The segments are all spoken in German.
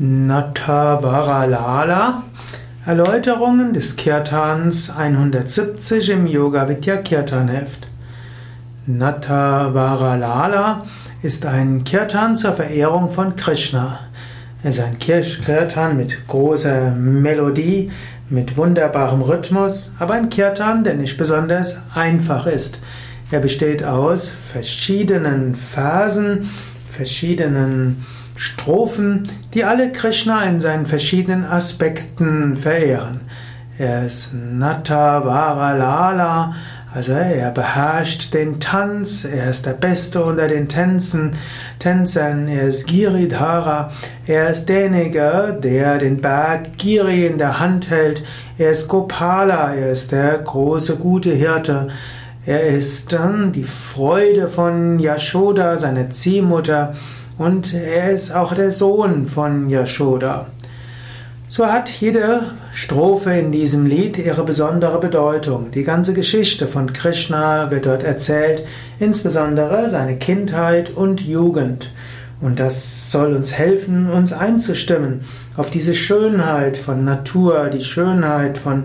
Natavaralala Erläuterungen des Kirtans 170 im Yoga Vidya Kirtan Heft. Natavaralala ist ein Kirtan zur Verehrung von Krishna. Er ist ein Kirtan mit großer Melodie, mit wunderbarem Rhythmus, aber ein Kirtan, der nicht besonders einfach ist. Er besteht aus verschiedenen Phasen, verschiedenen Strophen, die alle Krishna in seinen verschiedenen Aspekten verehren. Er ist Nata Varalala, also er beherrscht den Tanz, er ist der Beste unter den Tänzen, Tänzern, er ist Giridhara, er ist derjenige, der den Berg Giri in der Hand hält, er ist Gopala, er ist der große gute Hirte, er ist dann die Freude von Yashoda, seine Ziehmutter, und er ist auch der Sohn von Yashoda. So hat jede Strophe in diesem Lied ihre besondere Bedeutung. Die ganze Geschichte von Krishna wird dort erzählt, insbesondere seine Kindheit und Jugend. Und das soll uns helfen, uns einzustimmen auf diese Schönheit von Natur, die Schönheit von,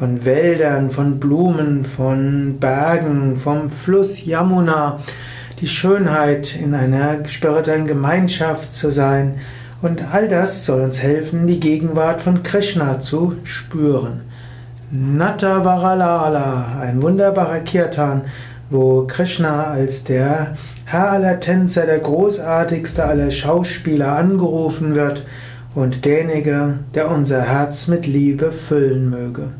von Wäldern, von Blumen, von Bergen, vom Fluss Yamuna die Schönheit in einer spirituellen Gemeinschaft zu sein. Und all das soll uns helfen, die Gegenwart von Krishna zu spüren. Nata Varalala, ein wunderbarer Kirtan, wo Krishna als der Herr aller Tänzer, der großartigste aller Schauspieler angerufen wird und derjenige, der unser Herz mit Liebe füllen möge.